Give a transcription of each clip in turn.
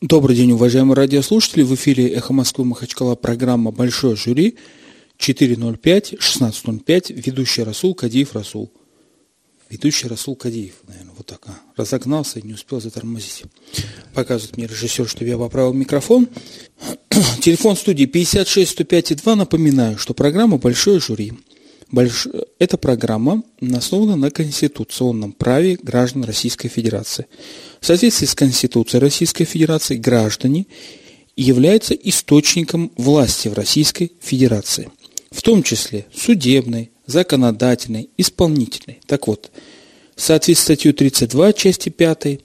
Добрый день, уважаемые радиослушатели. В эфире «Эхо Москвы» Махачкала программа «Большое жюри» 405-1605. Ведущий Расул Кадиев Расул. Ведущий Расул Кадиев, наверное, вот так. А. Разогнался и не успел затормозить. Показывает мне режиссер, чтобы я поправил микрофон. Телефон студии 56 105 2. Напоминаю, что программа «Большое жюри». Больш... Эта программа основана на конституционном праве граждан Российской Федерации. В соответствии с Конституцией Российской Федерации граждане являются источником власти в Российской Федерации, в том числе судебной, законодательной, исполнительной. Так вот, в соответствии с статьей 32 части 5, э,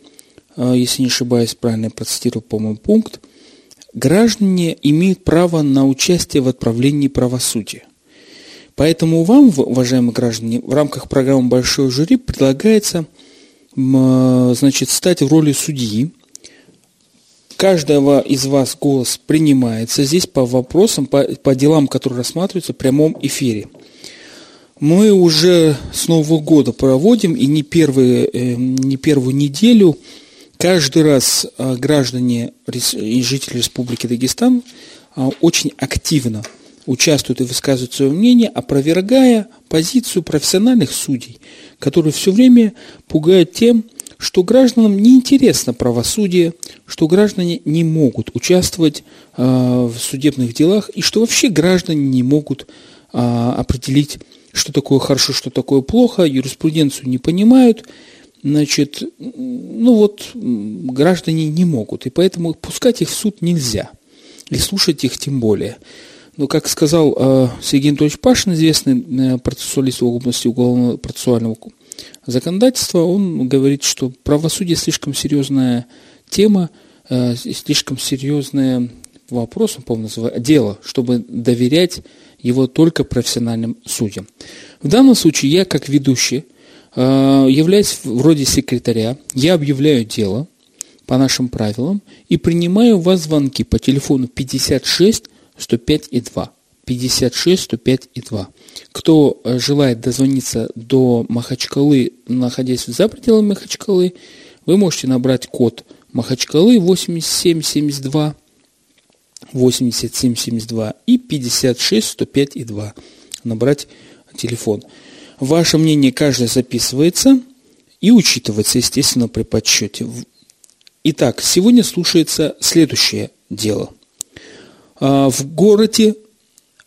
если не ошибаюсь, правильно я процитировал, по-моему, пункт, граждане имеют право на участие в отправлении правосудия – Поэтому вам, уважаемые граждане, в рамках программы «Большое жюри» предлагается значит, стать в роли судьи. Каждого из вас голос принимается здесь по вопросам, по, по делам, которые рассматриваются в прямом эфире. Мы уже с Нового года проводим, и не, первые, э, не первую неделю каждый раз а, граждане и жители Республики Дагестан а, очень активно участвуют и высказывают свое мнение, опровергая позицию профессиональных судей, которые все время пугают тем, что гражданам неинтересно правосудие, что граждане не могут участвовать э, в судебных делах и что вообще граждане не могут э, определить, что такое хорошо, что такое плохо, юриспруденцию не понимают, значит, ну вот граждане не могут, и поэтому пускать их в суд нельзя, и слушать их тем более. Ну, как сказал э, Сергей Анатольевич Пашин, известный э, процессуалист в области уголовного процессуального законодательства, он говорит, что правосудие слишком серьезная тема, э, слишком серьезный вопрос, он, по-моему, называет, дело, чтобы доверять его только профессиональным судьям. В данном случае я, как ведущий, э, являюсь вроде секретаря, я объявляю дело по нашим правилам и принимаю у вас звонки по телефону 56 105 и 2. 56, 105 и 2. Кто э, желает дозвониться до Махачкалы, находясь за пределами Махачкалы, вы можете набрать код Махачкалы 8772 8772 и 56 105 и 2. Набрать телефон. Ваше мнение каждое записывается и учитывается, естественно, при подсчете. Итак, сегодня слушается следующее дело – в городе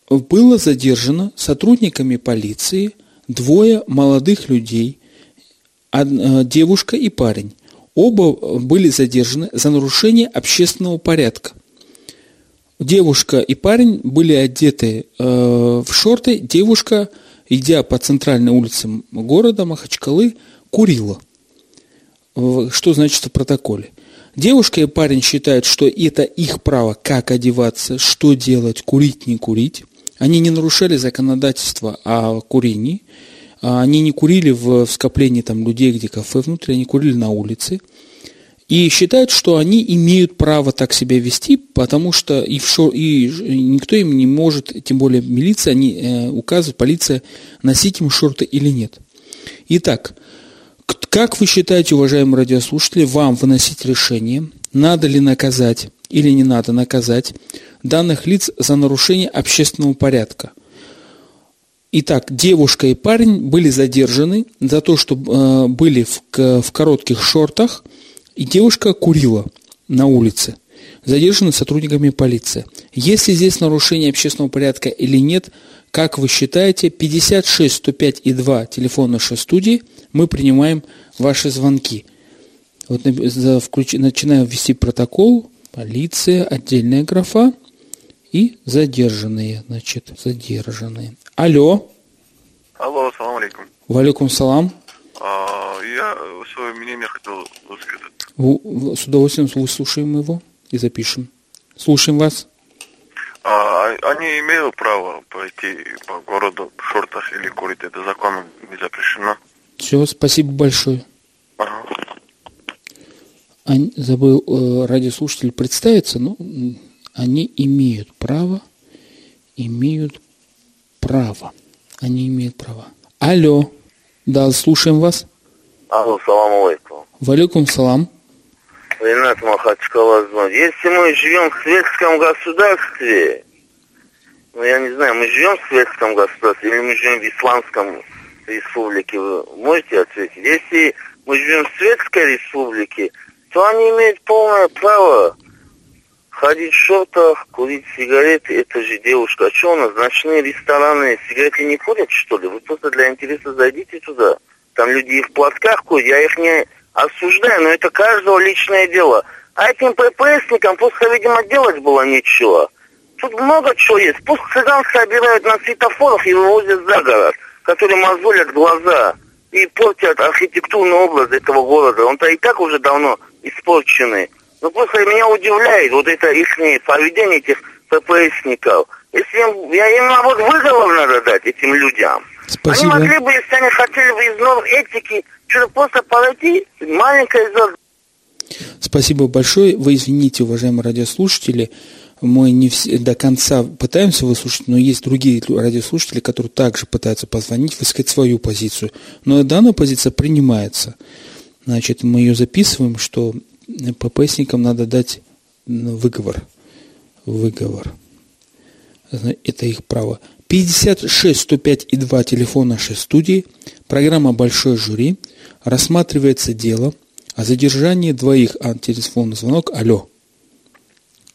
было задержано сотрудниками полиции двое молодых людей, а, девушка и парень. Оба были задержаны за нарушение общественного порядка. Девушка и парень были одеты э, в шорты. Девушка, идя по центральной улице города Махачкалы, курила. Что значит в протоколе? Девушка и парень считают, что это их право, как одеваться, что делать, курить, не курить. Они не нарушали законодательство о курении. А они не курили в, скоплении там, людей, где кафе внутри, они курили на улице. И считают, что они имеют право так себя вести, потому что и, в шо, и никто им не может, тем более милиция, они э, указывают, полиция, носить им шорты или нет. Итак, как вы считаете, уважаемые радиослушатели, вам выносить решение, надо ли наказать или не надо наказать данных лиц за нарушение общественного порядка? Итак, девушка и парень были задержаны за то, что э, были в, в коротких шортах, и девушка курила на улице. Задержаны сотрудниками полиции. Есть ли здесь нарушение общественного порядка или нет, как вы считаете, 56 105 и 2 телефон нашей студии – мы принимаем ваши звонки. Вот начинаем ввести протокол, полиция, отдельная графа и задержанные, значит, задержанные. Алло. Алло, салам алейкум. Валикум салам. А, я свое мнение хотел высказать. С удовольствием выслушаем его и запишем. Слушаем вас. А, они имеют право пойти по городу в шортах или курить. Это законом не запрещено. Все, спасибо большое. Они, забыл э, радиослушатель представиться, но они имеют право, имеют право. Они имеют право. Алло. Да, слушаем вас. Алло, салам алейкум. Валикум салам. Ренат Махачкала звонит. Если мы живем в светском государстве, ну я не знаю, мы живем в светском государстве или мы живем в исламском республике, вы можете ответить? Если мы живем в светской республике, то они имеют полное право ходить в шортах, курить сигареты, это же девушка. А что у нас, ночные рестораны, сигареты не курят, что ли? Вы просто для интереса зайдите туда. Там люди и в платках курят, я их не осуждаю, но это каждого личное дело. А этим ППСникам просто, видимо, делать было нечего. Тут много чего есть. Пусть цыган собирают на светофорах и вывозят за город, которые мозолят глаза и портят архитектурный образ этого города. Он-то и так уже давно испорченный. Но просто меня удивляет вот это их поведение этих ППСников. Если им, я им наоборот выговор надо дать этим людям. Спасибо. Они могли бы, если они хотели бы из норм этики, что-то просто подойти, маленькое зерно. Спасибо большое. Вы извините, уважаемые радиослушатели, мы не все, до конца пытаемся выслушать, но есть другие радиослушатели, которые также пытаются позвонить, высказать свою позицию. Но данная позиция принимается. Значит, мы ее записываем, что ППСникам надо дать выговор. Выговор. Это их право. 56 105 и 2 телефон нашей студии. Программа «Большой жюри». Рассматривается дело о задержании двоих. А, телефонный звонок. Алло.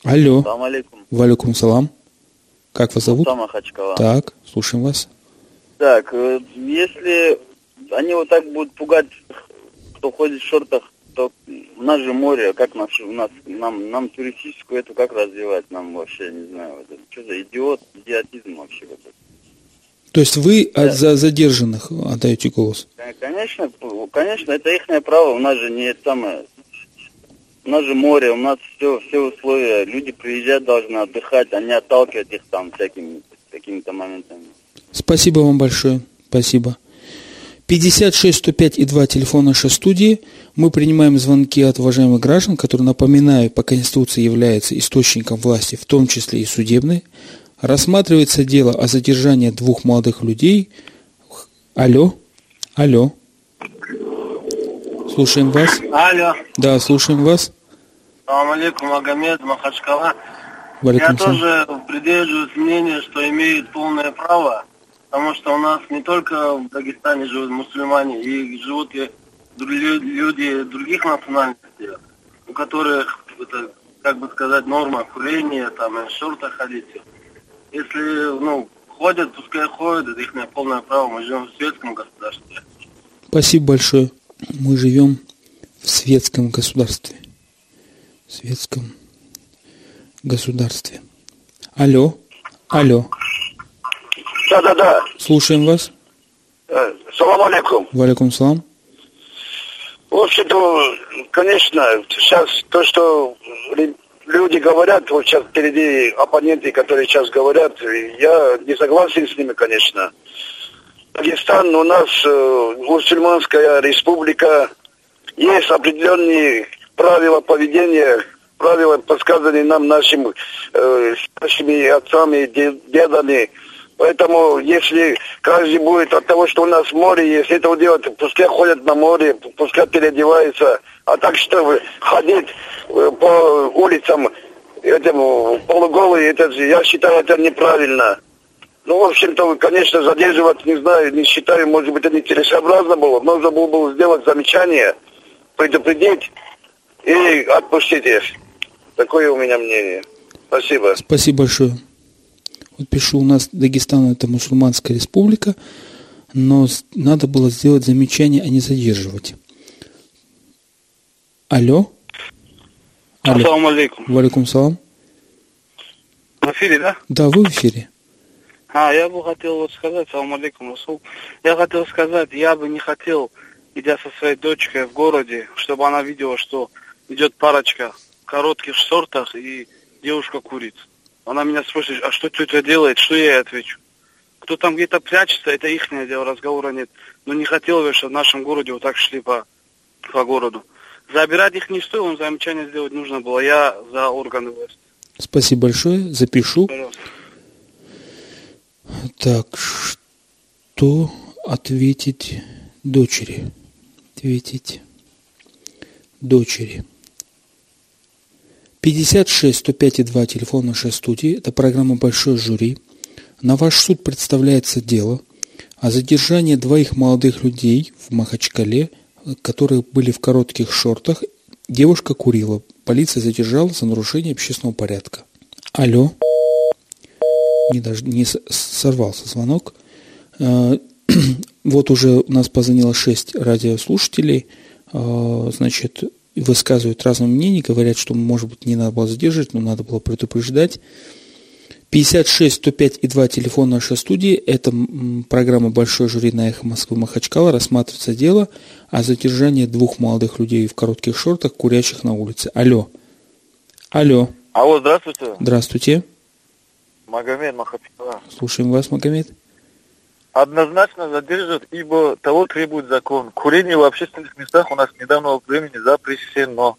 Алло. Салам алейкум. Валикум салам. Как вас зовут? Сама Хачкала. Так, слушаем вас. Так, э, если они вот так будут пугать, кто ходит в шортах, то у нас же море, как нас, у нас, нам, нам туристическую эту как развивать, нам вообще, не знаю, это, что за идиот, идиотизм вообще вот это. То есть вы да. за задержанных отдаете голос? Конечно, конечно, это их право, у нас же не самое, у нас же море, у нас все, все условия, люди приезжать должны отдыхать, а не отталкивать их там всякими какими-то моментами. Спасибо вам большое, спасибо. 56 105 и 2 телефон нашей студии. Мы принимаем звонки от уважаемых граждан, которые, напоминаю, по Конституции являются источником власти, в том числе и судебной. Рассматривается дело о задержании двух молодых людей. Алло, алло. Слушаем вас. Алло. Да, слушаем вас. Салам алейкум, Магомед, Махачкала. Я тоже придерживаюсь мнения, что имеет полное право потому что у нас не только в Дагестане живут мусульмане, и живут и люди других национальностей, у которых это, как бы сказать, норма курения, там, и шортах ходить. Если, ну, ходят, пускай ходят, это их полное право, мы живем в светском государстве. Спасибо большое. Мы живем в светском государстве. В светском государстве. Алло, алло. Да, да, да. Слушаем вас. Э, салам алейкум. Валикум салам. В общем-то, конечно, сейчас то, что люди говорят, вот сейчас впереди оппоненты, которые сейчас говорят, я не согласен с ними, конечно. Дагестан у нас э, мусульманская республика, есть определенные правила поведения, правила, подсказанные нам нашим, э, нашими отцами, дедами, Поэтому, если каждый будет от того, что у нас море есть, это делать, пускай ходят на море, пускай переодеваются. А так что ходить э, по улицам этому полуголый, это, я считаю, это неправильно. Ну, в общем-то, конечно, задерживать, не знаю, не считаю, может быть, это нецелесообразно было. Нужно было бы сделать замечание, предупредить и отпустить их. Такое у меня мнение. Спасибо. Спасибо большое. Вот пишу, у нас Дагестан это мусульманская республика, но надо было сделать замечание, а не задерживать. Алло? Алло. Ассаламу алейкум. Валикум салам. В эфире, да? Да, вы в эфире. А, я бы хотел вот сказать, салам алейкум, Расул. Я хотел сказать, я бы не хотел, идя со своей дочкой в городе, чтобы она видела, что идет парочка в коротких шортах и девушка курит. Она меня спрашивает, а что тетя делает? Что я ей отвечу? Кто там где-то прячется, это их дело, разговора нет. Но не хотел бы, чтобы в нашем городе вот так шли по, по городу. Забирать их не стоило, замечание сделать нужно было. Я за органы власти. Спасибо большое, запишу. Пожалуйста. Так, что ответить дочери? Ответить дочери. 56 105 и 2 телефон нашей студии. Это программа «Большой жюри». На ваш суд представляется дело о задержании двоих молодых людей в Махачкале, которые были в коротких шортах. Девушка курила. Полиция задержала за нарушение общественного порядка. Алло. Не, даже, не сорвался звонок. Э, вот уже у нас позвонило 6 радиослушателей. Э, значит, высказывают разные мнения, говорят, что, может быть, не надо было задерживать, но надо было предупреждать. 56 105 и 2 телефон нашей студии. Это программа «Большой жюри» на «Эхо Москвы» Махачкала. Рассматривается дело о задержании двух молодых людей в коротких шортах, курящих на улице. Алло. Алло. Алло, здравствуйте. Здравствуйте. Магомед Махачкала. Слушаем вас, Магомед. Однозначно задержат, ибо того требует закон. Курение в общественных местах у нас недавнего времени запрещено.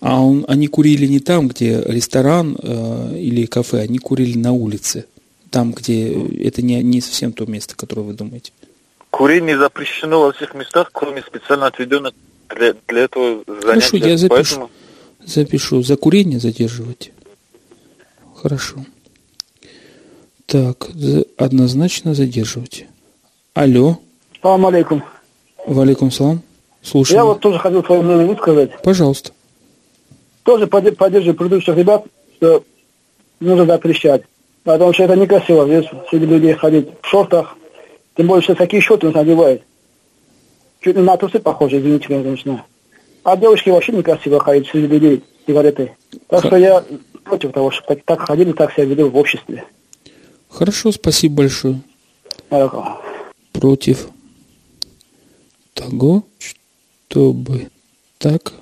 А он, они курили не там, где ресторан э, или кафе, они курили на улице. Там, где это не, не совсем то место, которое вы думаете. Курение запрещено во всех местах, кроме специально отведенных для, для этого занятия. Хорошо, я запишу. Поэтому... Запишу. За курение задерживать. Хорошо. Так, однозначно задерживать. Алло. Салам алейкум. Валейкум салам. Слушаю. Я вот тоже хотел свое мнение высказать. Пожалуйста. Тоже поддерживаю предыдущих ребят, что нужно запрещать. Потому что это некрасиво, здесь среди людей ходить в шортах. Тем более, что такие шорты он надевает. Чуть не на трусы похожи, извините, конечно. А девушки вообще некрасиво ходить среди людей сигареты. Так что я против того, чтобы так, так ходили, так себя веду в обществе. Хорошо, спасибо большое. Против того, чтобы так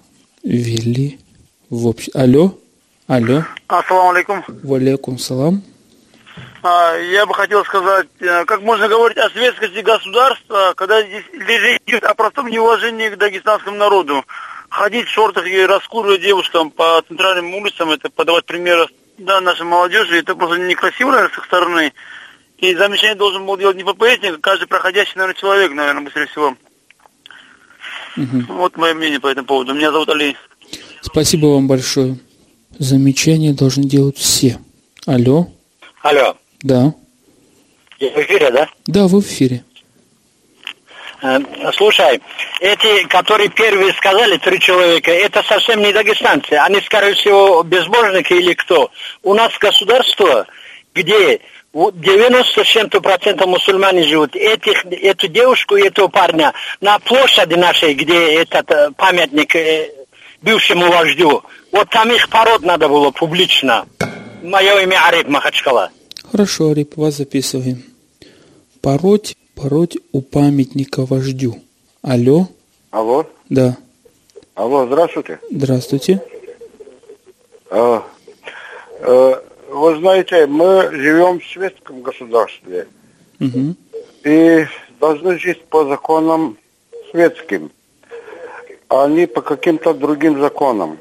вели в обществе. Алло? Алло? Ассаламу алейкум. Валейкум салам. А, я бы хотел сказать, э, как можно говорить о светскости государства, когда здесь речь идет о простом неуважении к дагестанскому народу. Ходить в шортах и раскуривать девушкам по центральным улицам, это подавать пример да, нашей молодежи, это просто некрасиво, наверное, с их стороны. И замечание должен был делать не ППСник, а каждый проходящий, наверное, человек, наверное, быстрее всего. Угу. Вот мое мнение по этому поводу. Меня зовут Али. Спасибо вам большое. Замечания должны делать все. Алло. Алло. Да. Я в эфире, да? Да, вы в эфире. Э, слушай, эти, которые первые сказали, три человека, это совсем не дагестанцы. Они, скорее всего, безбожники или кто. У нас государство, где 90 с чем-то процентов мусульмане живут. Этих, эту девушку и этого парня на площади нашей, где этот э, памятник э, бывшему вождю, вот там их пород надо было публично. Мое имя Ариф Махачкала. Хорошо, Ариф, вас записываем. Пороть пороть у памятника вождю. Алло? Алло? Да. Алло, здравствуйте. Здравствуйте. А, а, вы знаете, мы живем в светском государстве. Угу. И должны жить по законам светским, а не по каким-то другим законам.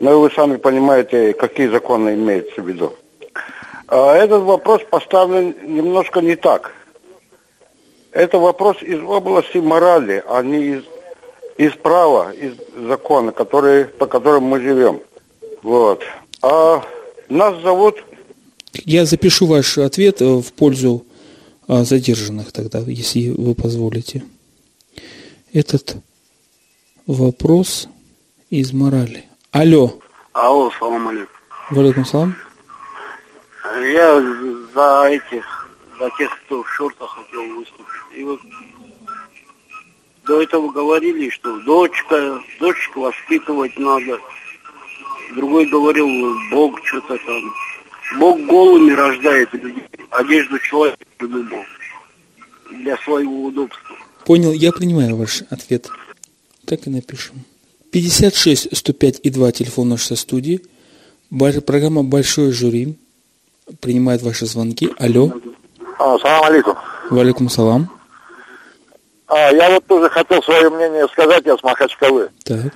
Но вы сами понимаете, какие законы имеются в виду. А этот вопрос поставлен немножко не так. Это вопрос из области морали, а не из, из права, из закона, который, по которому мы живем. Вот. А нас зовут... Я запишу ваш ответ э, в пользу а, задержанных тогда, если вы позволите. Этот вопрос из морали. Алло. Алло, салам алейкум. Валикум салам. Я за этих, за тех, кто в шортах хотел выступить. И вот до этого говорили, что дочка, дочку воспитывать надо. Другой говорил, Бог что-то там. Бог голыми рождает людей. Одежду человека придумал. Для своего удобства. Понял, я принимаю ваш ответ. Так и напишем. 56 105 и 2 телефон нашей студии. Программа «Большое жюри» принимает ваши звонки. Алло. А, салам алейкум. Валикум салам. А, я вот тоже хотел свое мнение сказать, я с Махачкалы. Так.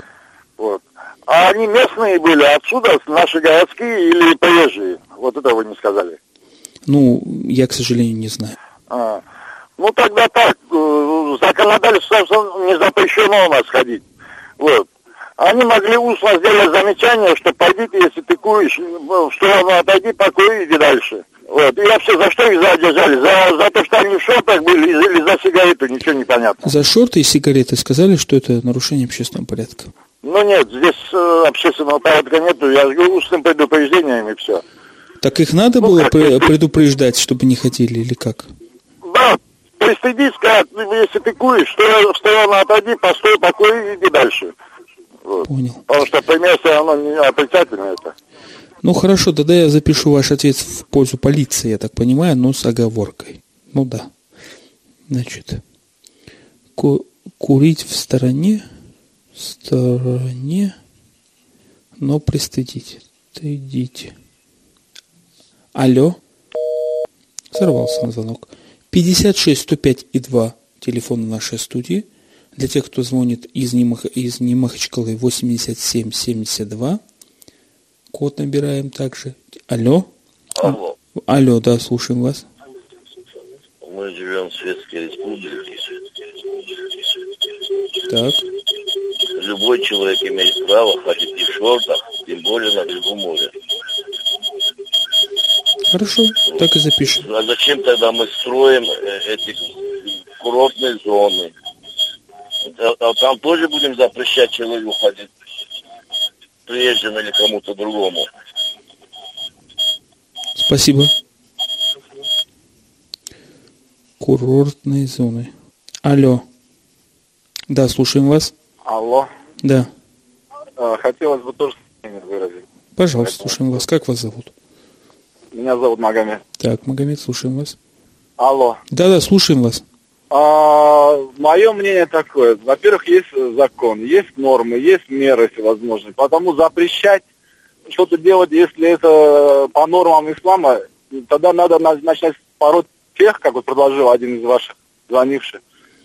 Вот. А они местные были отсюда, наши городские или приезжие? Вот это вы не сказали. Ну, я, к сожалению, не знаю. А. Ну, тогда так, э, законодательство не запрещено у нас ходить. Вот. Они могли устно сделать замечание, что пойдите, если ты куришь, в сторону отойди, покури, иди дальше. Вот. И вообще, за что их задержали? За, за то, что они в шортах были или за сигарету, ничего не понятно. За шорты и сигареты сказали, что это нарушение общественного порядка. Ну нет, здесь э, общественного порядка нету, я говорю устным предупреждением и все. Так их надо было пре- предупреждать, чтобы не ходили или как? Да, пристыдись, сказать, ну, если ты куришь, в сторону отойди, постой, покури, иди дальше. Вот. Понял. Потому что пример все равно не отрицательный это. Ну хорошо, тогда я запишу ваш ответ в пользу полиции, я так понимаю, но с оговоркой. Ну да. Значит, ку- курить в стороне, в стороне, но пристыдите. Стыдите. Алло. Сорвался на звонок. 56 105 и 2 телефон нашей студии. Для тех, кто звонит из, Немах... из Немахачкалы 87 72. Код набираем также. Алло. Алло. Алло, да, слушаем вас. Мы живем в Светской Республике. Так. Любой человек имеет право ходить и в шортах, тем более на берегу моря. Хорошо, так и запишем. А зачем тогда мы строим э, эти курортные зоны? А- а там тоже будем запрещать человеку ходить приезжим или кому-то другому. Спасибо. Курортные зоны. Алло. Да, слушаем вас. Алло. Да. А, Хотелось бы тоже выразить. Пожалуйста, слушаем вас. Как вас зовут? Меня зовут Магомед. Так, Магомед, слушаем вас. Алло. Да-да, слушаем вас. А, мое мнение такое. Во-первых, есть закон, есть нормы, есть меры всевозможные. Потому запрещать что-то делать, если это по нормам ислама, тогда надо на- начать пороть тех, как вот предложил один из ваших звонивших,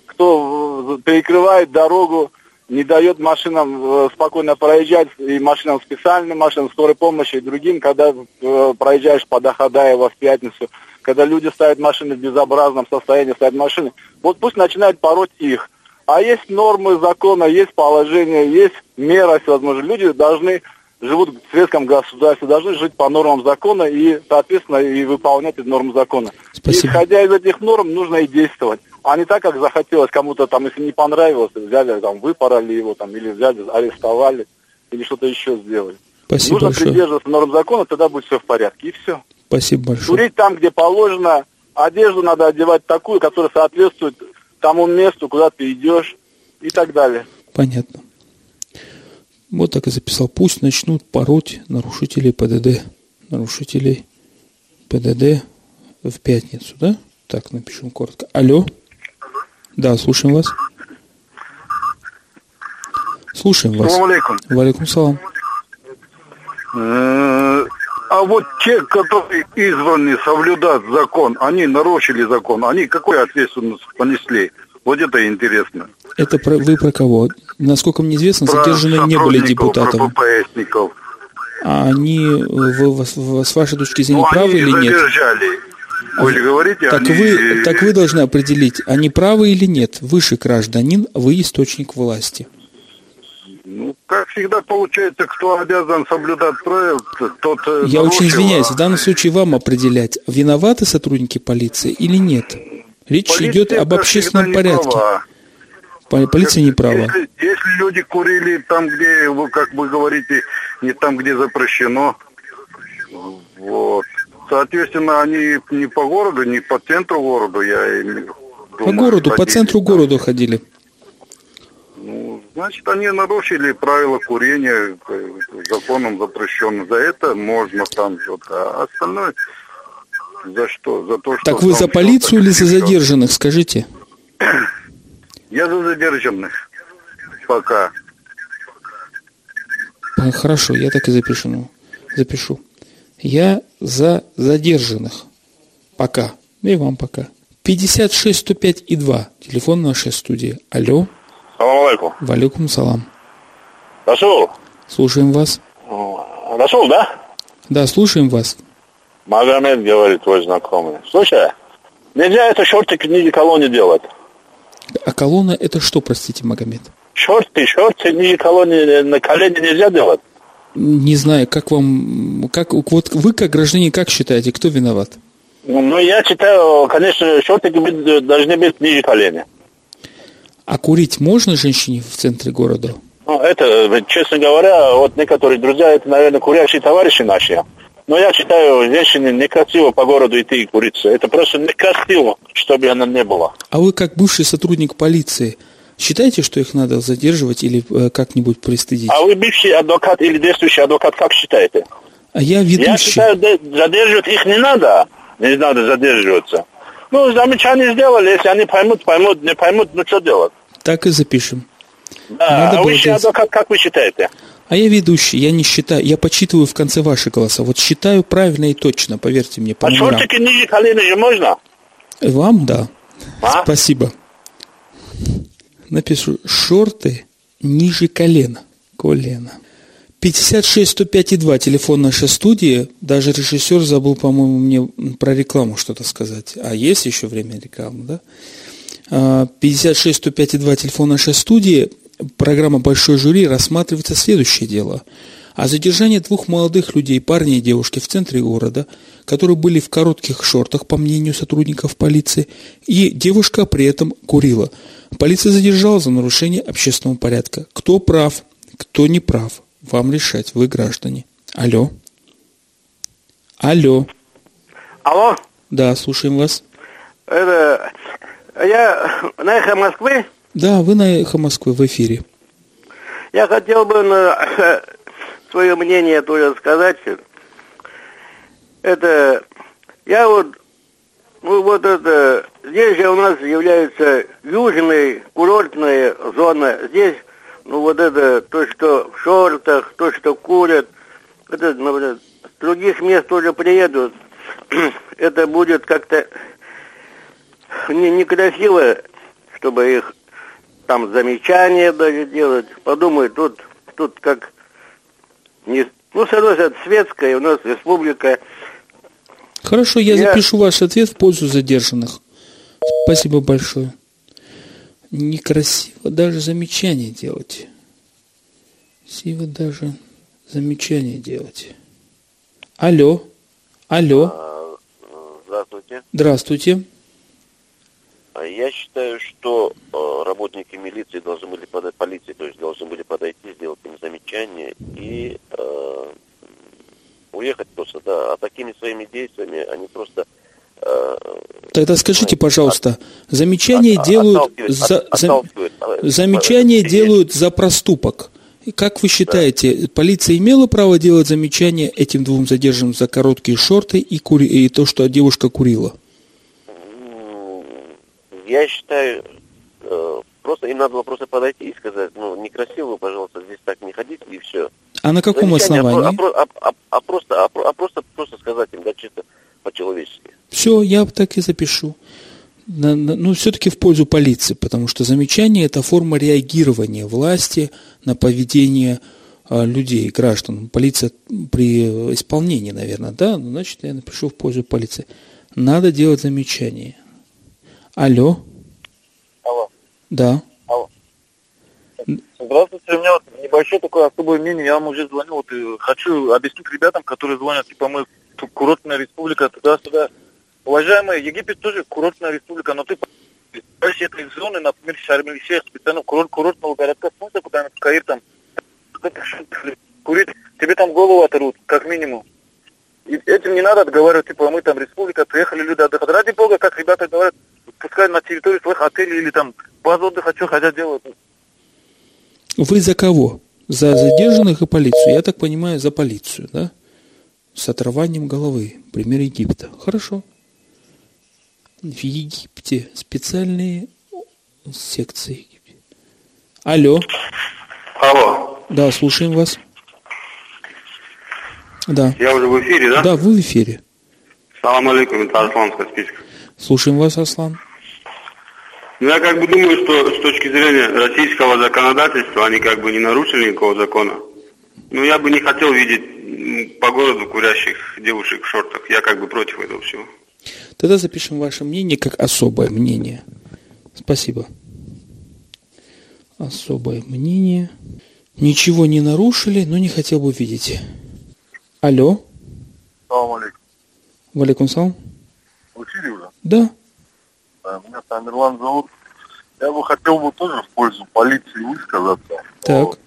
кто перекрывает дорогу, не дает машинам э, спокойно проезжать, и машинам специальным, машинам скорой помощи, и другим, когда э, проезжаешь по Дахадаева в пятницу, когда люди ставят машины в безобразном состоянии, ставят машины, вот пусть начинают пороть их. А есть нормы закона, есть положение, есть мера всевозможные. Люди должны, живут в светском государстве, должны жить по нормам закона и, соответственно, и выполнять эти нормы закона. Спасибо. И, исходя из этих норм, нужно и действовать. А не так, как захотелось кому-то там, если не понравилось, взяли, там, выпороли его, там, или взяли, арестовали, или что-то еще сделали. Спасибо нужно большое. придерживаться норм закона, тогда будет все в порядке, и все. Спасибо большое. Курить там, где положено, одежду надо одевать такую, которая соответствует тому месту, куда ты идешь и так далее. Понятно. Вот так и записал. Пусть начнут пороть нарушителей ПДД. Нарушителей ПДД в пятницу, да? Так, напишем коротко. Алло. Да, слушаем вас. Слушаем вас. Валикум салам. А вот те, которые избраны соблюдать закон, они нарушили закон, они какую ответственность понесли? Вот это интересно. Это про, вы про кого? Насколько мне известно, Про задержанные не были депутатами. Про ППСников. А они, э, вы, вас- с вашей точки зрения, Ну, правы или нет? задержали. Вы же говорите, Так они... вы, так вы должны определить, они правы или нет. Выше гражданин, вы источник власти. Ну, как всегда получается, кто обязан соблюдать правила, тот э, Я очень нарушил, извиняюсь, а в данном случае вам определять, виноваты сотрудники полиции или нет. Речь полиция, идет об общественном порядке. права. По- Полиция не права. Если, если люди курили там, где, вы, как вы говорите, не там, где запрещено, вот. Соответственно, они не по городу, не по центру города, я имею в По виду, городу, по ходили. центру города ходили. Ну, значит, они нарушили правила курения, э, законом запрещено. За это можно там что-то, а остальное за что? За то, что Так вы за полицию или за задержанных, скажите? Я за задержанных пока. А, Хорошо, я так и запишу. ну, Запишу. Я за задержанных. Пока. И вам пока. 56 105 и 2. Телефон нашей студии. Алло. Салам алейкум. Валикум салам. Расул, Слушаем вас. Расул, да? Да, слушаем вас. Магомед говорит, твой знакомый. Слушай, нельзя это шорты книги колонии делать. А колонна это что, простите, Магомед? Шорты, шорты ниже колонии на колени нельзя делать. Не знаю, как вам, как, вот вы как гражданин, как считаете, кто виноват? Ну, я считаю, конечно, быть- должны быть ниже колени. А курить можно женщине в центре города? Ну, это, честно говоря, вот некоторые друзья, это, наверное, курящие товарищи наши. Но я считаю, женщине некрасиво по городу идти и куриться. Это просто некрасиво, чтобы она не была. А вы как бывший сотрудник полиции, считаете, что их надо задерживать или э, как-нибудь пристыдить? А вы бывший адвокат или действующий адвокат, как считаете? А я Я ведущий. считаю, де- задерживать их не надо. Не надо задерживаться. Ну, замечание сделали, если они поймут, поймут, не поймут, ну что делать? Так и запишем. Да, Надо а высший делать. адвокат, как вы считаете? А я ведущий, я не считаю, я подсчитываю в конце ваши голоса. Вот считаю правильно и точно, поверьте мне, по А шортики ниже колена же можно? Вам, да. А? Спасибо. Напишу, шорты ниже колена. Колена. 56 105 и 2, телефон нашей студии. Даже режиссер забыл, по-моему, мне про рекламу что-то сказать. А есть еще время рекламы, да? А, 56 105 и 2, телефон нашей студии. Программа «Большой жюри» рассматривается следующее дело. О задержании двух молодых людей, парня и девушки в центре города, которые были в коротких шортах, по мнению сотрудников полиции, и девушка при этом курила. Полиция задержала за нарушение общественного порядка. Кто прав, кто не прав, вам решать, вы граждане. Алло. Алло. Алло, Да, слушаем вас. это я на эхо Москвы. Да, вы на «Эхо Москвы» в эфире. Я хотел бы на свое мнение тоже сказать. Это я вот ну вот это здесь же у нас является южная курортная зона. Здесь ну вот это то, что в шортах, то, что курят, это ну, с других мест тоже приедут. это будет как-то не, некрасиво, чтобы их там замечания даже делать. Подумай, тут, тут как не, ну, с одной стороны, светская, у нас республика. Хорошо, я Я- запишу ваш ответ в пользу задержанных. Спасибо большое. Некрасиво даже замечание делать. Красиво даже замечание делать. Алло. Алло. Здравствуйте. Здравствуйте. А Я считаю, что э, работники милиции должны были подать, полиции, то есть должны были подойти, сделать им замечание и э, уехать просто, да. А такими своими действиями они просто Тогда скажите, пожалуйста, замечания от- делают отталкивают, за, замечания делают за проступок. Как вы считаете, полиция имела право делать замечания этим двум задержанным за короткие шорты и, кури... и то, что девушка курила? Я считаю, э, просто им надо было просто подойти и сказать, ну, некрасиво, пожалуйста, здесь так не ходите, и все. А на каком основании? А, а- а- а просто, а, а просто, просто сказать им, да, чисто по-человечески. Все, я так и запишу. На- на- ну, все-таки в пользу полиции, потому что замечание – это форма реагирования власти на поведение а, людей, граждан. Полиция при исполнении, наверное, да? Ну, значит, я напишу в пользу полиции. Надо делать замечание. Алло? Алло. Да. Алло. Здравствуйте, у меня вот небольшое такое особое мнение. Я вам уже звонил. Вот, и хочу объяснить ребятам, которые звонят, типа мы курортная республика, туда-сюда. Уважаемые, Египет тоже курортная республика, но ты дальше этой зоны, например, Шарм-эль-Шейх, специально курорт, курортного городка, смотрите куда-нибудь Каир там, курить, тебе там голову оторвут, как минимум. И этим не надо отговаривать, типа, мы там республика, приехали люди отдыхать. Ради бога, как ребята говорят, пускай на территории своих отелей или там базу отдыха, что хотят делать. Вы за кого? За задержанных и полицию? Я так понимаю, за полицию, да? С отрыванием головы. Пример Египта. Хорошо. В Египте специальные секции. Алло. Алло, Да, слушаем вас. Да. я уже в эфире, да? Да, вы в эфире. Салам алейкум, это Арслан с Каспийска. Слушаем вас, Аслан. Ну, я как бы думаю, что с точки зрения российского законодательства они как бы не нарушили никакого закона. Но я бы не хотел видеть по городу курящих девушек в шортах. Я как бы против этого всего. Тогда запишем ваше мнение как особое мнение. Спасибо. Особое мнение. Ничего не нарушили, но не хотел бы видеть. Алло. Салам алейкум. Валикум салам. В эфире уже? Да. Да, Меня Тамерлан зовут. Я бы хотел бы тоже в пользу полиции высказаться. Так.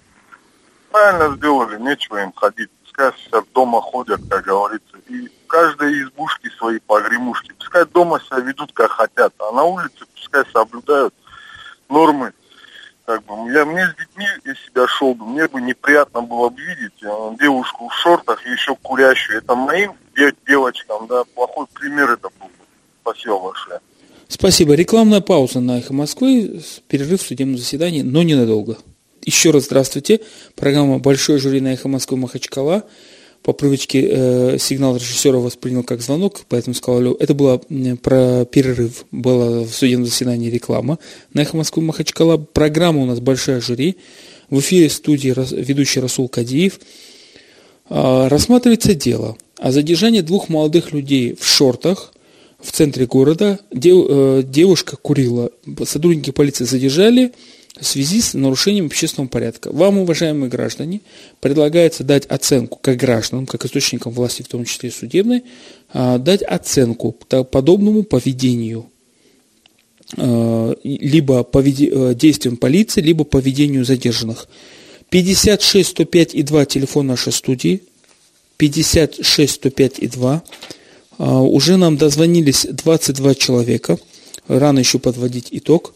Правильно сделали, нечего им ходить. Пускай все дома ходят, как говорится. И каждой избушке свои погремушки. Пускай дома себя ведут, как хотят. А на улице пускай соблюдают нормы. Как бы, я, мне с детьми, я шел бы, мне бы неприятно было бы видеть э, девушку в шортах и еще курящую. Это моим де- девочкам, да, плохой пример это был. бы. Спасибо большое. Спасибо. Рекламная пауза на «Эхо Москвы», перерыв в судебном заседании, но ненадолго. Еще раз здравствуйте. Программа «Большой жюри» на «Эхо Москвы» Махачкала. По привычке э, сигнал режиссера воспринял как звонок, поэтому сказал алло. Это было про перерыв. Было в судебном заседании реклама на «Эхо Москвы» Махачкала. Программа у нас «Большая жюри». В эфире студии ведущий Расул Кадиев. А, Рассматривается дело о задержании двух молодых людей в шортах в центре города. Дев- э, девушка курила. Сотрудники полиции задержали в связи с нарушением общественного порядка. Вам, уважаемые граждане, предлагается дать оценку как гражданам, как источникам власти, в том числе судебной, а, дать оценку подобному поведению э, либо поведи- э, действиям полиции, либо поведению задержанных. 56 105 и 2 телефон нашей студии. 56 105 и 2. А, Уже нам дозвонились 22 человека. Рано еще подводить итог.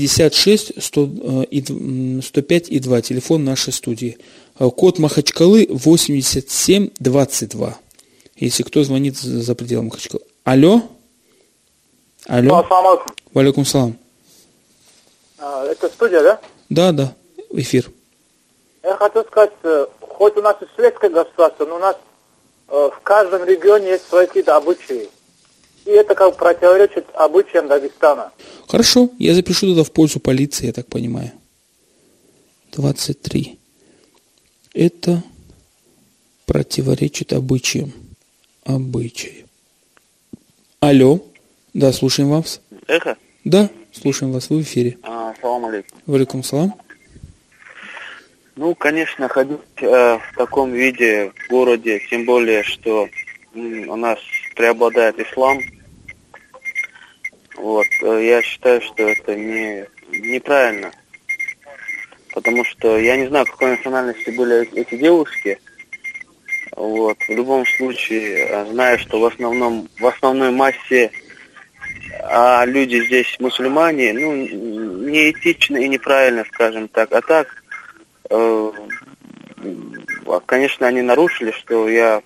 56 100, э, и д- м, 105 и 2 телефон нашей студии. А, Код Махачкалы 8722. Если кто звонит за пределы Махачкалы. Алло? Алло? Валикум салам. А, Это студия, да? Да, да, эфир. Я хотел сказать, э, хоть у нас и светское государство, но у нас э, в каждом регионе есть свои какие-то обычаи. И это как бы противоречит обычаям Дагестана. Хорошо, я запишу туда в пользу полиции, я так понимаю. 23. Это противоречит обычаям. Обычаи. Алло. Да, слушаем вас. Эхо? Да, слушаем вас, вы в эфире. А, салам алейкум. Валикум салам. Ну, конечно, ходить э, в таком виде в городе, тем более, что м, у нас преобладает ислам. Вот, э, я считаю, что это не, неправильно. Потому что я не знаю, какой национальности были эти девушки. Вот, в любом случае, э, знаю, что в основном, в основной массе а люди здесь мусульмане, ну, неэтично и неправильно, скажем так. А так, э, а, конечно, они нарушили, что я э,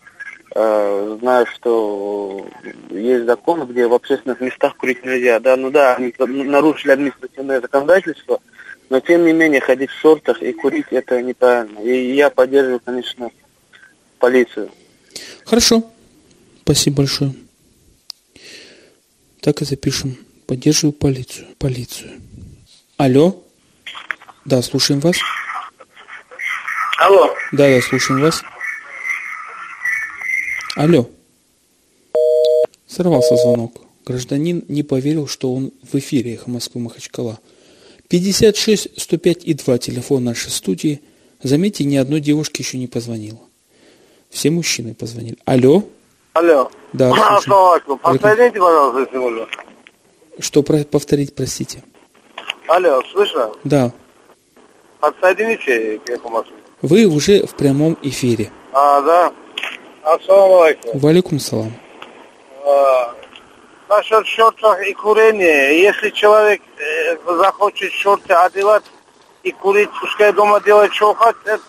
знаю, что есть закон, где в общественных местах курить нельзя. Да, ну да, они нарушили административное законодательство, но тем не менее ходить в шортах и курить это неправильно. И я поддерживаю, конечно, полицию. Хорошо. Спасибо большое. Так и запишем. Поддерживаю полицию. Полицию. Алло. Да, слушаем вас. Алло. Да, да, слушаем вас. Алло. Сорвался звонок. Гражданин не поверил, что он в эфире «Эхо Москвы Махачкала». 56 105 и 2 телефон нашей студии. Заметьте, ни одной девушке еще не позвонила. Все мужчины позвонили. Алло. Алло. Да, алейкум. Подсоедините, пожалуйста, если можно. Что про- повторить, простите? Алло, слышно? Да. Подсоедините к Москвы. Вы уже в прямом эфире. А, да. Ассаламу алейкум. Валикум салам. А, Насчет шортов и курения. Если человек э, захочет шорты одевать и курить, пускай дома делает, что хочет.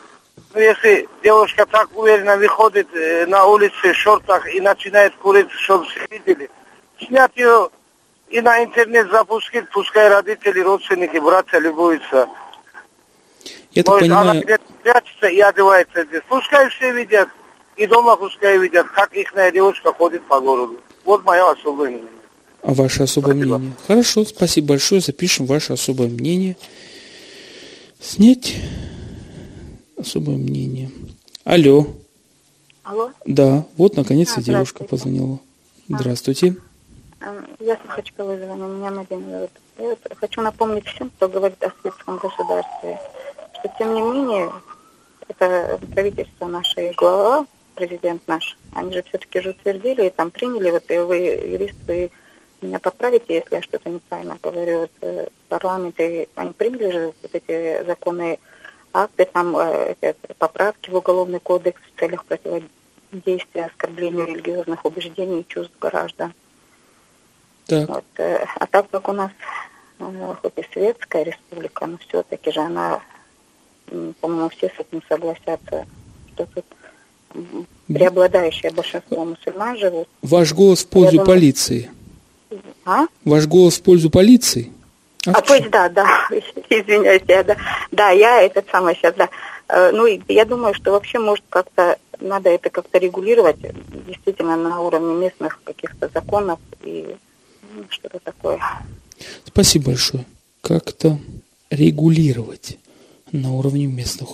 Ну, Если девушка так уверенно выходит э, на улице в шортах и начинает курить, чтобы все видели, снять ее и на интернет запустить, пускай родители, родственники, братья любуются. Я так Может, она понимаю, где-то прячется и одевается здесь. Пускай все видят, и дома пускай видят, как их девушка ходит по городу. Вот мое особое мнение. а ваше особое мнение. Хорошо, спасибо большое. Запишем ваше особое мнение. Снять особое мнение. Алло. Алло. Да, вот наконец-то А, девушка позвонила. Здравствуйте. Эм, Я с Махачкалы звоню, меня Мадина зовут. Я вот хочу напомнить всем, кто говорит о светском государстве, что тем не менее это правительство наше и глава, президент наш, они же все-таки же утвердили и там приняли, вот и вы, юрист, вы меня поправите, если я что-то неправильно говорю, вот, э, парламент, и они приняли же вот эти законы, акты, там, э, эти поправки в Уголовный кодекс в целях противодействия оскорблению религиозных убеждений и чувств граждан. Так. Вот, э, а так как у нас хоть и светская республика, но все-таки же она, по-моему, все с этим согласятся, что тут преобладающее большинство мусульман живут. Ваш голос в пользу думаю- полиции. А? Ваш голос в пользу полиции? А, то есть, да, да, извиняюсь, я, да, да, я этот самый сейчас, да. Э, Ну, я думаю, что вообще, может, как-то надо это как-то регулировать, действительно, на уровне местных каких-то законов и ну, что-то такое. Спасибо большое. Как-то регулировать на уровне местных.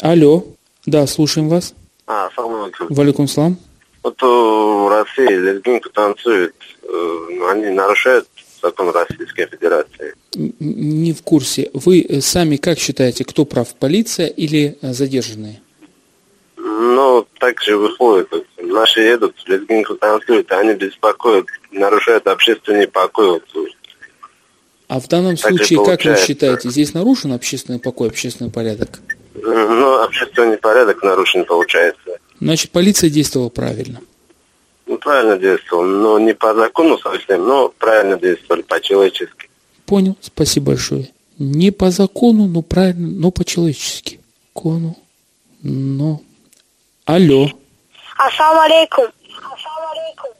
Алло. Да, слушаем вас. А, ассаламу алейкум. Валикум салам. Вот э, в России лезгинка танцует, э, они нарушают закон Российской Федерации. Не в курсе. Вы э, сами как считаете, кто прав, полиция или задержанные? Ну, так же выходит. Наши едут, лезгинку танцуют, они беспокоят, нарушают общественный покой. Вот, А в данном Так случае, как вы считаете, здесь нарушен общественный покой, общественный порядок? Ну, общественный порядок нарушен получается. Значит, полиция действовала правильно. Ну, правильно действовал, но не по закону совсем, но правильно действовали, по-человечески. Понял, спасибо большое. Не по закону, но правильно, но по-человечески. Кону, но... Алло. Ассаламу алейкум.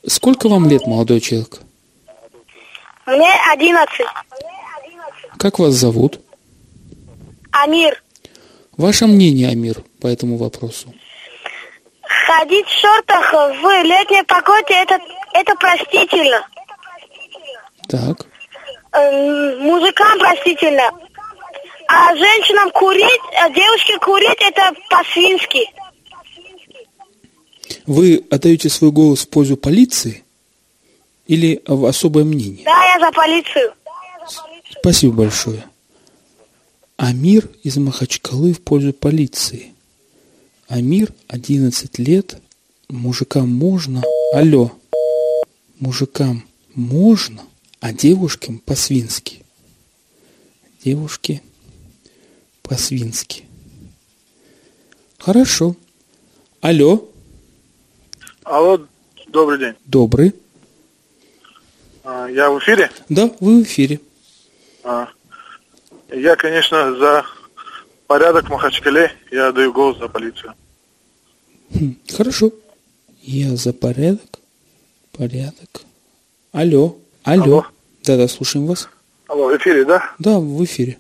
Сколько вам лет, молодой человек? Мне одиннадцать. Как вас зовут? Амир. Ваше мнение, Амир, по этому вопросу? Ходить в шортах в летней погоде это, это простительно. Так. Эм, мужикам простительно. А женщинам курить, а девушке курить это по-свински. Вы отдаете свой голос в пользу полиции или в особое мнение? Да, я за полицию. Спасибо большое. Амир из Махачкалы в пользу полиции. Амир, 11 лет. Мужикам можно. Алло. Мужикам можно, а девушкам по-свински. Девушки по-свински. Хорошо. Алло. Алло, добрый день. Добрый. А, Я в эфире? Да, вы в эфире. А, Я, конечно, за порядок в Махачкале. Я даю голос за полицию. Хм, Хорошо. Я за порядок. Порядок. Алло. Алло. Да-да, слушаем вас. Алло, в эфире, да? Да, в эфире.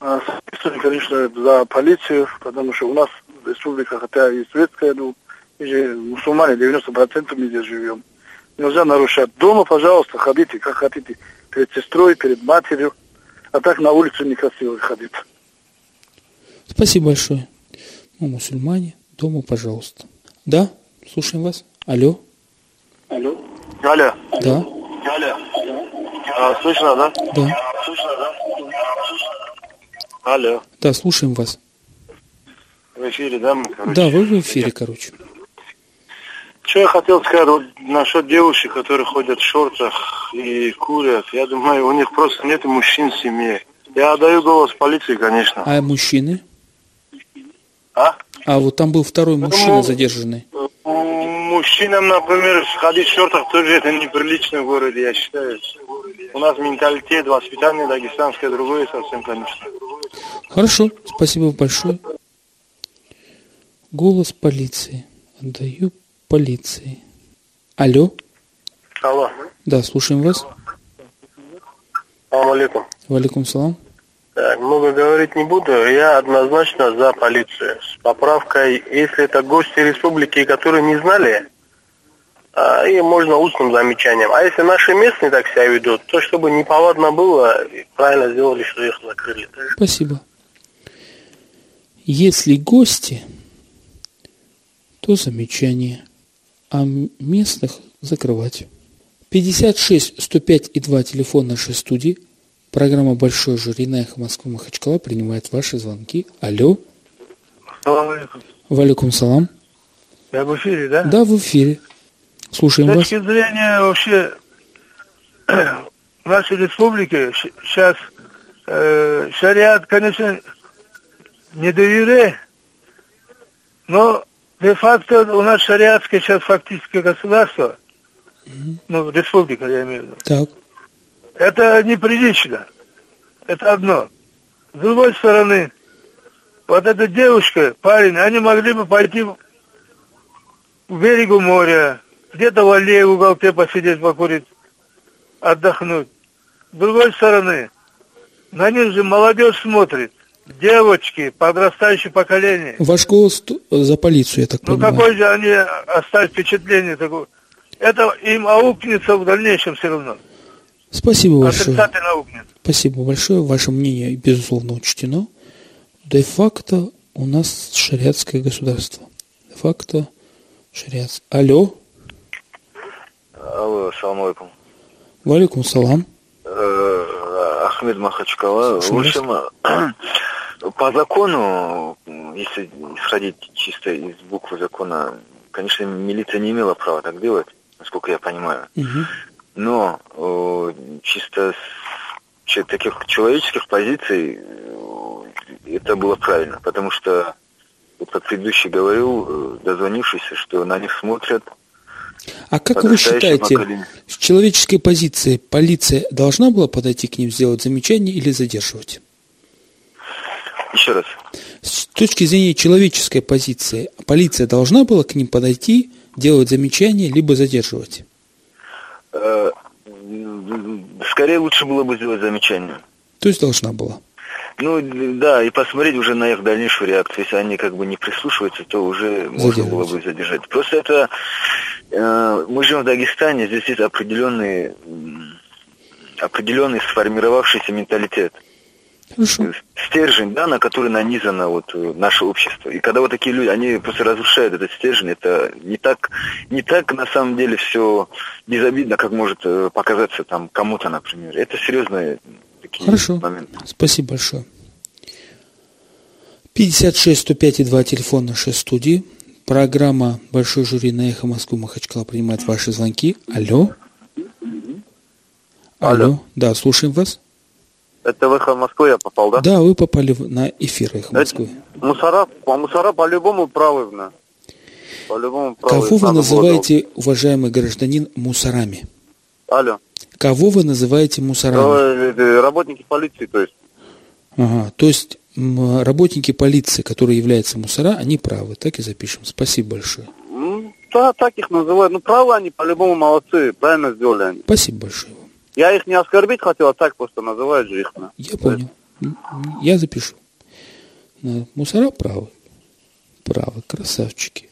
А, Соответственно, конечно, за полицию, потому что у нас республика, хотя и светская, ну, мы же мусульмане 90% мы здесь живем. Нельзя нарушать. Дома, пожалуйста, ходите, как хотите. Перед сестрой, перед матерью. А так на улицу некрасиво ходить. Спасибо большое. Мы мусульмане. Дома, пожалуйста. Да, слушаем вас. Алло. Алло. Алло. Да. Алло. А, слышно, да? Да. Слышно, да? Алло. Да, слушаем вас. В эфире, да, мы, короче? Да, вы в эфире, короче. Что я хотел сказать вот, насчет девушек, которые ходят в шортах и курят. Я думаю, у них просто нет мужчин в семье. Я отдаю голос полиции, конечно. А мужчины? А? А вот там был второй мужчина задержанный. Мужчинам, например, ходить в шортах тоже это неприлично в городе, я считаю. У нас менталитет, воспитание дагестанское другое совсем, конечно. Хорошо, спасибо большое. Голос полиции. Отдаю полиции. Алло. Алло. Да, слушаем вас. Салам алейкум. Валикум салам. Так, много говорить не буду. Я однозначно за полицию. С поправкой, если это гости республики, которые не знали, а, и можно устным замечанием. А если наши местные так себя ведут, то чтобы неповадно было, правильно сделали, что их закрыли. Спасибо. Если гости, то замечание, а местных закрывать. 56 105 и 2 телефон нашей студии. Программа «Большой жюри» на «Эхо Москвы» Махачкала принимает ваши звонки. Алло. Салам алейкум. Валикум салам. Я в эфире, да? Да, в эфире. Слушаем С вас. точки зрения вообще нашей республики сейчас э, шариат, конечно, не доверяет, но де-факто у нас шариатское сейчас фактически государство, ну, республика, я имею в виду. Так. Это неприлично. Это одно. С другой стороны, вот эта девушка, парень, они могли бы пойти к берегу моря, где-то в аллее в уголке посидеть, покурить, отдохнуть. С другой стороны, на них же молодежь смотрит. Девочки, подрастающее поколение. Ваш голос за полицию, я так Ну понимаю. какое же они оставят впечатление такое? Это им аукнется в дальнейшем все равно. Спасибо большое. Спасибо большое. Ваше мнение, безусловно, учтено. Де-факто у нас шариатское государство. Де-факто шариат. Алло. Алло, салам алейкум. Валикум салам. Э, Ахмед Махачкала. В общем, по закону, если исходить чисто из буквы закона, конечно, милиция не имела права так делать, насколько я понимаю. Но э, чисто с таких человеческих позиций э, это было правильно, потому что вот как предыдущий говорил, э, дозвонившийся, что на них смотрят. А как вы считаете, поколение. с человеческой позиции полиция должна была подойти к ним, сделать замечание или задерживать? Еще раз. С точки зрения человеческой позиции, полиция должна была к ним подойти, делать замечание, либо задерживать? Э, Скорее лучше было бы сделать замечание. То есть должна была. Ну, да, и посмотреть уже на их дальнейшую реакцию. Если они как бы не прислушиваются, то уже можно было бы задержать. Просто это... э, мы живем в Дагестане, здесь есть определенный, определенный сформировавшийся менталитет. Хорошо. Стержень, да, на который нанизано вот э, наше общество. И когда вот такие люди, они просто разрушают этот стержень, это не так, не так на самом деле все безобидно, как может э, показаться там кому-то, например. Это серьезные такие Хорошо. моменты. Спасибо большое. 56 105 и 2 телефон нашей студии. Программа «Большой жюри» на Эхо Москвы Махачкала принимает ваши звонки. Алло. Алло. Да, слушаем вас. Это в эхо Москвы я попал, да? Да, вы попали на эфир Эхо Москвы. Мусора, а мусора по-любому правы. По-любому правы. Кого вы Надо было называете, уважаемый гражданин, мусорами? Алло. Кого вы называете мусорами? Э, э, Работники полиции, то есть. Ага, то есть работники полиции, которые являются мусора, они правы. Так и запишем. Спасибо большое. Да, так их называют. Ну, правы они по-любому молодцы. Правильно сделали они. Спасибо большое. Я их не оскорбить хотел, а так просто называют же их. на. Я понял. Я запишу. На- Мусора правы. Правы, красавчики.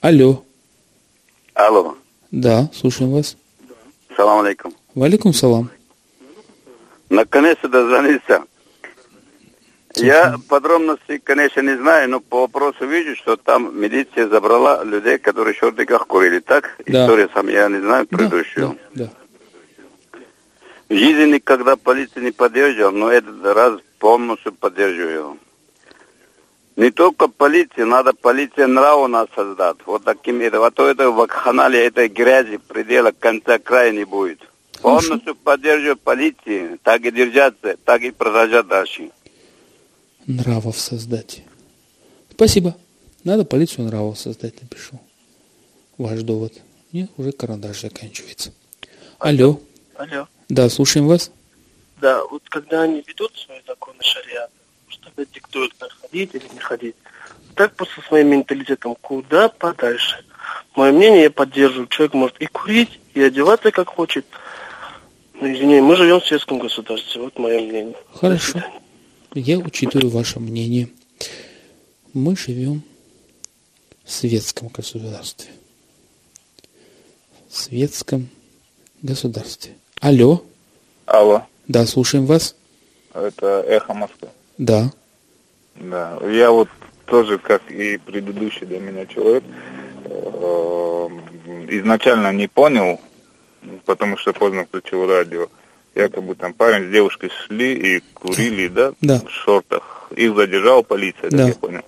Алло. Алло, Да, слушаем вас. салам алейкум. Валикум салам. Наконец-то дозвонился. Я подробностей, конечно, не знаю, но по вопросу вижу, что там милиция забрала людей, которые в шортиках курили. Так? Да. История сам я не знаю предыдущую. да. В жизни никогда полиция не поддерживал, но этот раз полностью поддерживаю. Не только полиция, надо полиция нрава у нас создать. Вот таким это, а то это в вакханале этой грязи предела конца края не будет. Полностью поддерживаю полиции, так и держаться, так и продолжать дальше. Нравов создать. Спасибо. Надо полицию нравов создать, напишу. Ваш довод. Нет, уже карандаш заканчивается. Алло. Алло. Да, слушаем вас. Да, вот когда они ведут свои законы шариата, что тогда диктуют, ходить или не ходить. Так просто своим менталитетом куда подальше. Мое мнение я поддерживаю. Человек может и курить, и одеваться как хочет. Ну, извини, мы живем в светском государстве. Вот мое мнение. Хорошо. Я учитываю ваше мнение. Мы живем в светском государстве. В светском государстве. Алло. Алло, Да, слушаем вас. это Эхо Москвы. Да. Да, я вот тоже, как и предыдущий до меня человек, э, изначально не понял потому что поздно включил радио. Якобы там парень с девушкой шли и курили, да, Да. в шортах. Их задержала полиция, Да. я понял.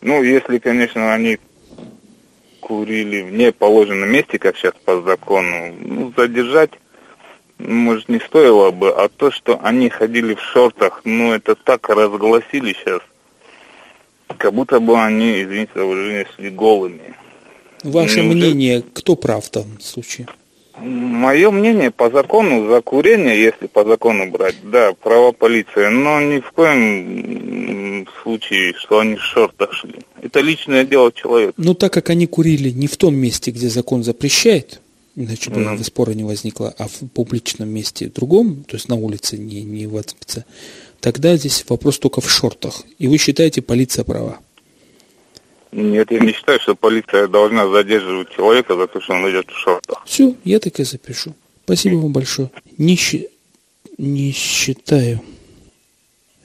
Ну, если, конечно, они курили в неположенном месте, как сейчас по закону, ну, задержать, может, не стоило бы, а то, что они ходили в шортах, ну, это так разгласили сейчас, как будто бы они, извините за выражение, шли голыми. Ваше Ну, мнение, кто прав в данном случае? Мое мнение, по закону, за курение, если по закону брать, да, права полиции, но ни в коем случае, что они в шортах шли. Это личное дело человека. Ну, так как они курили не в том месте, где закон запрещает, иначе бы Ну. спора не возникло, а в публичном месте другом, то есть на улице, не, не в спеце- тогда здесь вопрос только в шортах. И вы считаете, полиция права? Нет, я не считаю, что полиция должна задерживать человека за то, что он идет в шортах. Все, я так и запишу. Спасибо вам большое. Не, не считаю.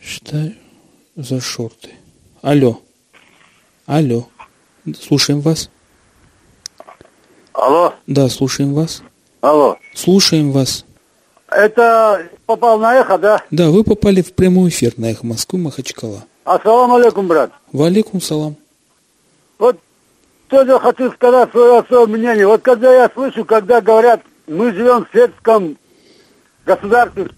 Считаю за шорты. Алло. Алло. Слушаем вас. Алло, Да, слушаем вас. алло. Слушаем вас. Это попал на эхо, да? Да, вы попали в прямой эфир на «Эхо Москвы» Махачкала. Ассаламу алейкум, брат. Валикум салам. Вот тоже хочу сказать свое особое мнение. Вот когда я слышу, когда говорят, мы живем в светском государстве,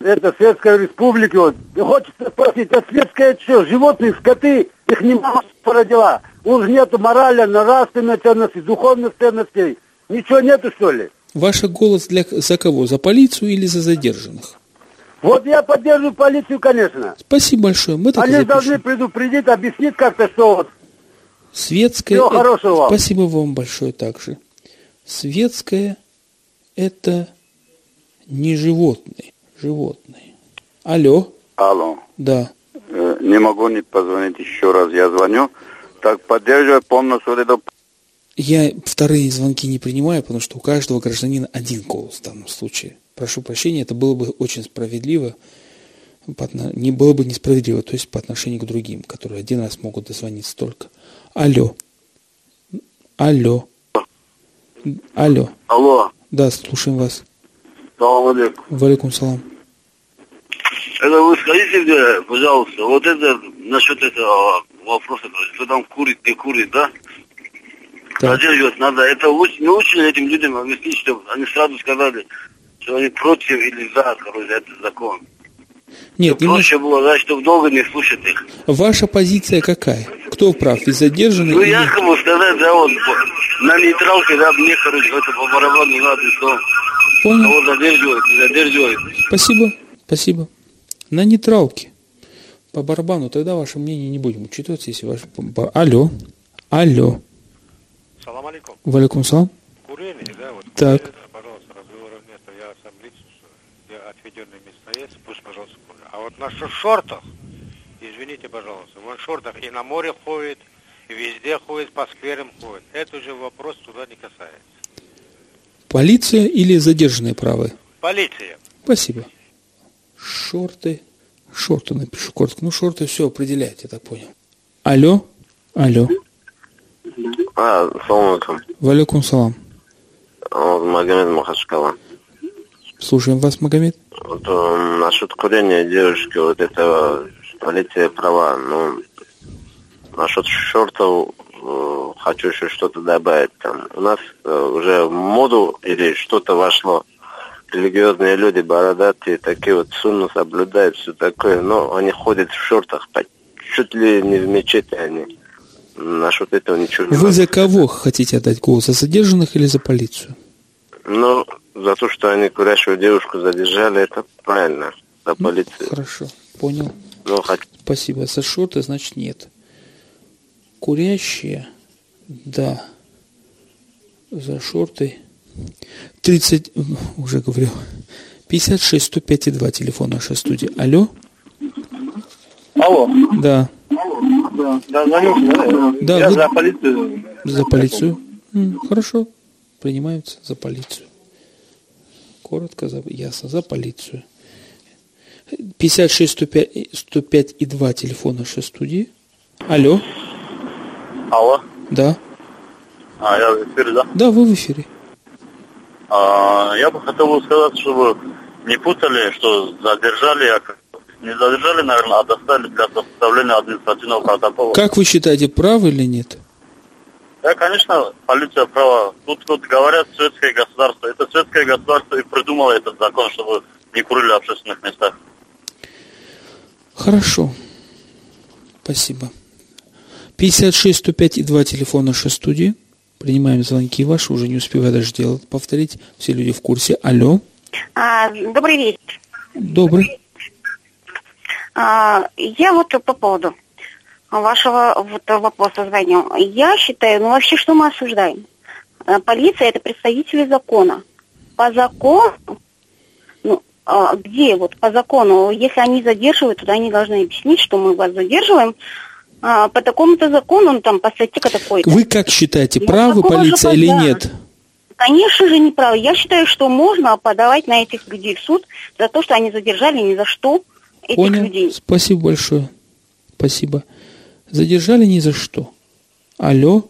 это светской республике, вот, и хочется спросить, а светское что, животные, скоты, их не мама породила. У них нету морали, нравственной ценности, духовных ценностей. Ничего нету, что ли? Ваш голос для за кого? За полицию или за задержанных? Вот я поддерживаю полицию, конечно. Спасибо большое. Мы так Они запишем. должны предупредить, объяснить как-то, что вот Светское... Всего это- хорошего вам. Спасибо вам большое также. Светское – это не животные. Животные. Алло. Алло. Да. Э, Не могу не позвонить еще раз. Я звоню. Так, поддерживаю полностью это Я вторые звонки не принимаю, потому что у каждого гражданина один голос в данном случае. Прошу прощения, это было бы очень справедливо. Не было бы несправедливо, то есть по отношению к другим, которые один раз могут дозвониться только. Алло. Алло. Алло. Алло. Да, слушаем вас. Салам алейкум. Валикум салам. Это вы скажите мне, пожалуйста, вот это насчет этого вопроса, кто там курит, не курит, да? Задерживать надо. Это уч- не учили этим людям объяснить, чтобы они сразу сказали, что они против или за, короче, этот закон. Нет, Проще было, да, чтобы долго не слушать их. Ваша позиция какая? Кто прав? И задержанный? Ну, или- якобы сказать, да, вот, на нейтралке, да, мне, короче, это по барабану надо, что Понял. кого задерживают, не задерживают. Спасибо, спасибо. На нейтралке. По барабану, тогда ваше мнение не будем учитывать, если ваше... Алло. Алло. Салам алейкум. Валикум салам. Курение, да, вот. Так. курение, Пожалуйста, разговоров нет, я сам лично, отведенное место есть, пусть, пожалуйста, курят. А вот на шортах, извините, пожалуйста, он в шортах и на море ходит, и везде ходит, по скверам ходит. Это уже вопрос туда не касается. Полиция или задержанные правы? Полиция. Спасибо. Шорты. Шорты напишу коротко. Ну, шорты все определяет, я так понял. Алло. Алло. А, салам алейкум. Валикум салам. Вот Магомед Махачкала. Слушаем вас, Магомед. Вот э, насчет курения девушки, вот это полиция права. Ну, насчет шортов э, хочу еще что-то добавить. Там, у нас э, уже в моду или что-то вошло. Религиозные люди, бородатые, такие вот сунну соблюдают, все такое. Но они ходят в шортах, чуть ли не в мечети они. Насчет этого ничего не Вы за кого хотите отдать голос? За задержанных или за полицию? Ну, за то, что они курящую девушку задержали, это правильно. За полицию. Хорошо, понял. Ну, хоть Спасибо. За шорты, значит, нет. Курящие, да. За шорты. 30, уже говорил. 56 105 и 2 телефон нашей студии. Алло? Алло. Да. Да, да, звоню, да? Да, Я вы- за полицию. За полицию? М, Хорошо. Принимаются за полицию. Коротко, за, ясно, за полицию. 56 105, и- 105 и 2 телефон нашей студии. Алло? Алло. Да. А, я в эфире, да? Да, вы в эфире. А, я бы хотел сказать, чтобы не путали, что задержали, а не задержали, наверное, а доставили для составления административного протокола. Как вы считаете, правы или нет? Да, конечно, полиция права. Тут, тут говорят светское государство. Это светское государство и придумало этот закон, чтобы не курили в общественных местах. Хорошо. Спасибо. 56 105 и 2 телефон нашей студии. Принимаем звонки ваши, уже не успеваю даже делать, повторить. Все люди в курсе. Алло. А, добрый вечер. Добрый. А, я вот по поводу вашего вот вопроса звоню. Я считаю, ну вообще что мы осуждаем? А, Полиция это представители закона. По закону, ну, а где вот по закону, если они задерживают, то они должны объяснить, что мы вас задерживаем а, по такому-то закону, ну, там, по статье такой-то. Вы как считаете, Ну, правы полиция или пода. нет? Конечно же, не право. Я считаю, что можно подавать на этих людей в суд за то, что они задержали ни за что этих Понял. людей. Спасибо большое. Спасибо. Задержали ни за что. Алло.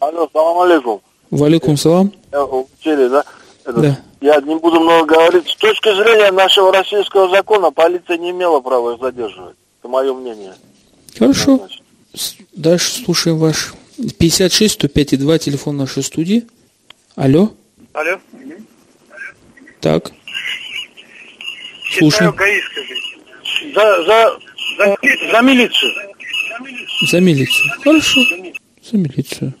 Алло, салам алейкум. Валикум салам. Я учили, да? Это, Да. Я не буду много говорить. С точки зрения нашего российского закона, полиция не имела права их задерживать. Это мое мнение. Хорошо. С- Дальше слушаем ваш 56 105 и 2 телефон нашей студии. Алло. Алло. Так. Слушаем. За, за, за, за милицию. За милицию. Хорошо. За милицию.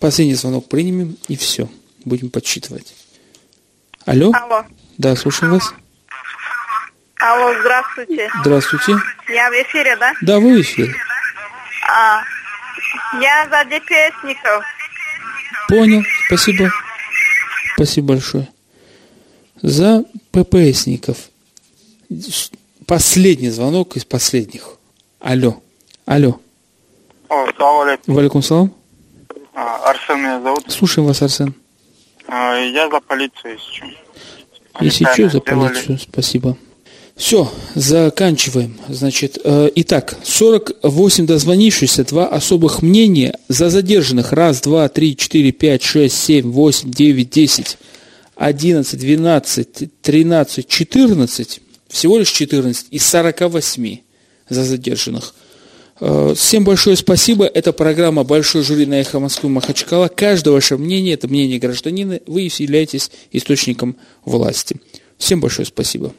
Последний звонок примем и все. Будем подсчитывать. Алло. Алло. Да, слушаем вас. Алло, здравствуйте. Здравствуйте. Я в эфире, да? Да, вы в эфире. А, я за ДПСников. Понял. Спасибо. Спасибо большое. За ППСников. Последний звонок из последних. Алло. Алло. О, салам алейкум. Валикум салам. А, Арсен меня зовут. Слушаем вас, Арсен. А, я за полицию, если что. Если что, за полицию. Спасибо. Все, заканчиваем. Значит, э, итак, 48 дозвонившихся, два особых мнения за задержанных. Раз, два, три, четыре, пять, шесть, семь, восемь, девять, десять, одиннадцать, двенадцать, тринадцать, четырнадцать. Всего лишь 14 из 48 за задержанных. Э, Всем большое спасибо. Это программа «Большой жюри» на «Эхо Москвы» Махачкала. Каждое ваше мнение – это мнение гражданина. Вы являетесь источником власти. Всем большое спасибо.